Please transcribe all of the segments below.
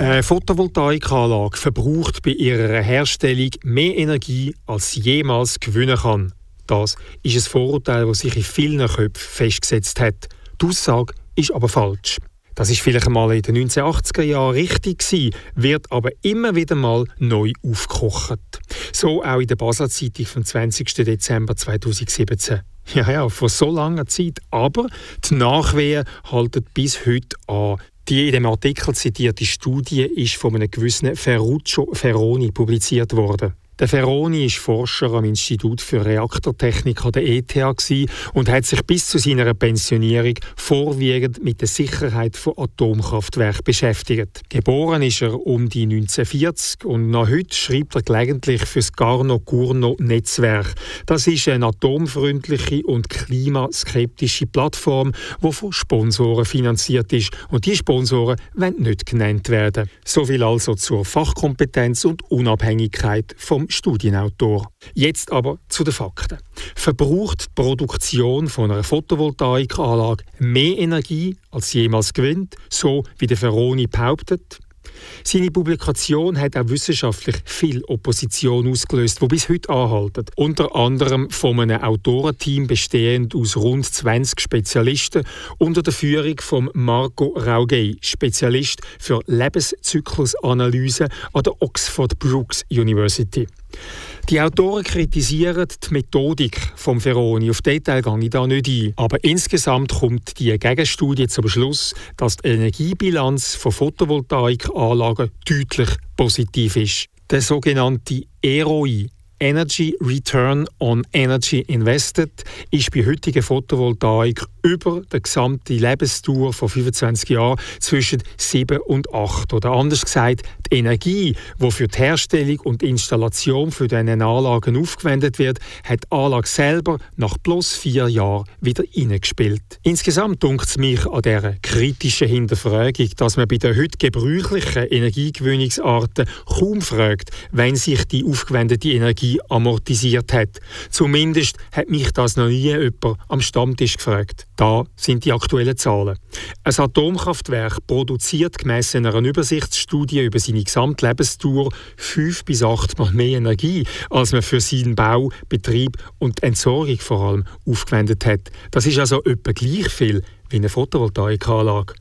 Eine Photovoltaikanlage verbraucht bei ihrer Herstellung mehr Energie, als sie jemals gewinnen kann. Das ist ein Vorurteil, das sich in vielen Köpfen festgesetzt hat. Die Aussage ist aber falsch. Das ist vielleicht einmal in den 1980er Jahren richtig gewesen, wird aber immer wieder mal neu aufgekocht. So auch in der Basler Zeitung vom 20. Dezember 2017. Ja, ja, vor so langer Zeit. Aber die Nachwehen halten bis heute an. Die in dem Artikel zitierte Studie ist von einem gewissen Ferruccio Ferroni publiziert worden. Der Ferroni ist Forscher am Institut für Reaktortechnik an der ETH und hat sich bis zu seiner Pensionierung vorwiegend mit der Sicherheit von Atomkraftwerken beschäftigt. Geboren ist er um die 1940 und noch heute schreibt er gelegentlich für das Garno-Gurno-Netzwerk. Das ist eine atomfreundliche und klimaskeptische Plattform, die von Sponsoren finanziert ist. Und die Sponsoren wollen nicht genannt werden. So viel also zur Fachkompetenz und Unabhängigkeit vom Studienautor. Jetzt aber zu den Fakten. Verbraucht die Produktion von einer Photovoltaikanlage mehr Energie als jemals gewinnt, so wie der Ferroni behauptet? Seine Publikation hat auch wissenschaftlich viel Opposition ausgelöst, wo bis heute anhalten. Unter anderem von einem Autorenteam bestehend aus rund 20 Spezialisten unter der Führung von Marco Raugay, Spezialist für Lebenszyklusanalyse an der Oxford Brooks University. Die Autoren kritisieren die Methodik vom Ferroni. Auf Detail gehe ich da nicht ein. Aber insgesamt kommt die Gegenstudie zum Schluss, dass die Energiebilanz von Photovoltaikanlagen deutlich positiv ist. Der sogenannte EROI, Energy Return on Energy Invested ist bei heutiger Photovoltaik über die gesamte Lebensdauer von 25 Jahren zwischen 7 und 8. Oder anders gesagt, die Energie, die für die Herstellung und Installation für diese Anlagen aufgewendet wird, hat die Anlage selber nach plus vier Jahren wieder eingespielt. Insgesamt dunkt es mich an dieser kritischen Hinterfragung, dass man bei den heute gebräuchlichen Energiegewinnungsarten kaum fragt, wenn sich die aufgewendete Energie amortisiert hat. Zumindest hat mich das noch nie jemand am Stammtisch gefragt. Da sind die aktuellen Zahlen. Ein Atomkraftwerk produziert gemäss einer Übersichtsstudie über seine Gesamtlebensdauer fünf bis acht Mal mehr Energie, als man für seinen Bau, Betrieb und Entsorgung vor allem aufgewendet hat. Das ist also etwa gleich viel wie eine Photovoltaikanlage.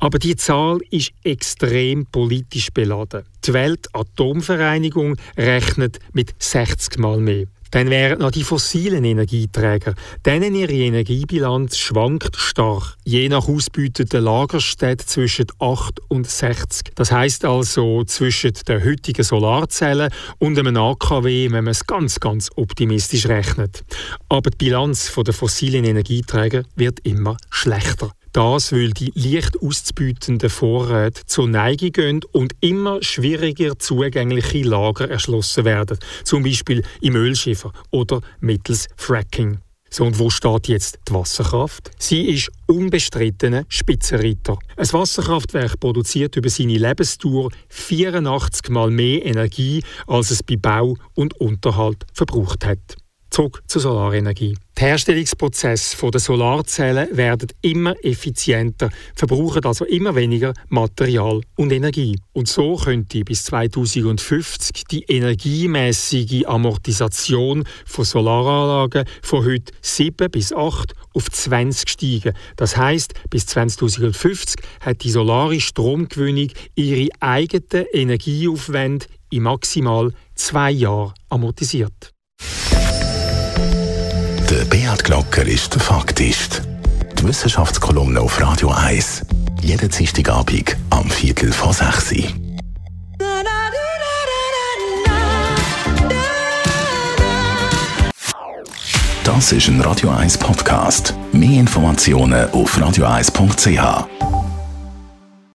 Aber die Zahl ist extrem politisch beladen. Die Weltatomvereinigung rechnet mit 60 Mal mehr. Dann wären noch die fossilen Energieträger. Denen ihre Energiebilanz schwankt stark, je nach ausbeuteten Lagerstätte zwischen 8 und 60. Das heißt also zwischen der heutigen Solarzellen und einem AKW, wenn man es ganz, ganz optimistisch rechnet. Aber die Bilanz der fossilen Energieträger wird immer schlechter. Das, weil die leicht auszubeutenden Vorräte zur Neige gehen und immer schwieriger zugängliche Lager erschlossen werden, zum Beispiel im Ölschiffer oder mittels Fracking. So, und wo steht jetzt die Wasserkraft? Sie ist unbestrittener Spitzenreiter. Ein Wasserkraftwerk produziert über seine Lebensdauer 84 Mal mehr Energie, als es bei Bau und Unterhalt verbraucht hat. Zurück zur Solarenergie. Die Herstellungsprozesse der Solarzellen werden immer effizienter, verbrauchen also immer weniger Material und Energie. Und so könnte bis 2050 die energiemäßige Amortisation von Solaranlagen von heute 7 bis 8 auf 20 steigen. Das heißt, bis 2050 hat die solare Stromgewinnung ihre eigenen Energieaufwände in maximal zwei Jahren amortisiert. Beat Glocker ist Faktist. Die Wissenschaftskolumne auf Radio 1. Jeden Dienstagabend am Viertel vor 6 Uhr. Das ist ein Radio 1 Podcast. Mehr Informationen auf radio1.ch.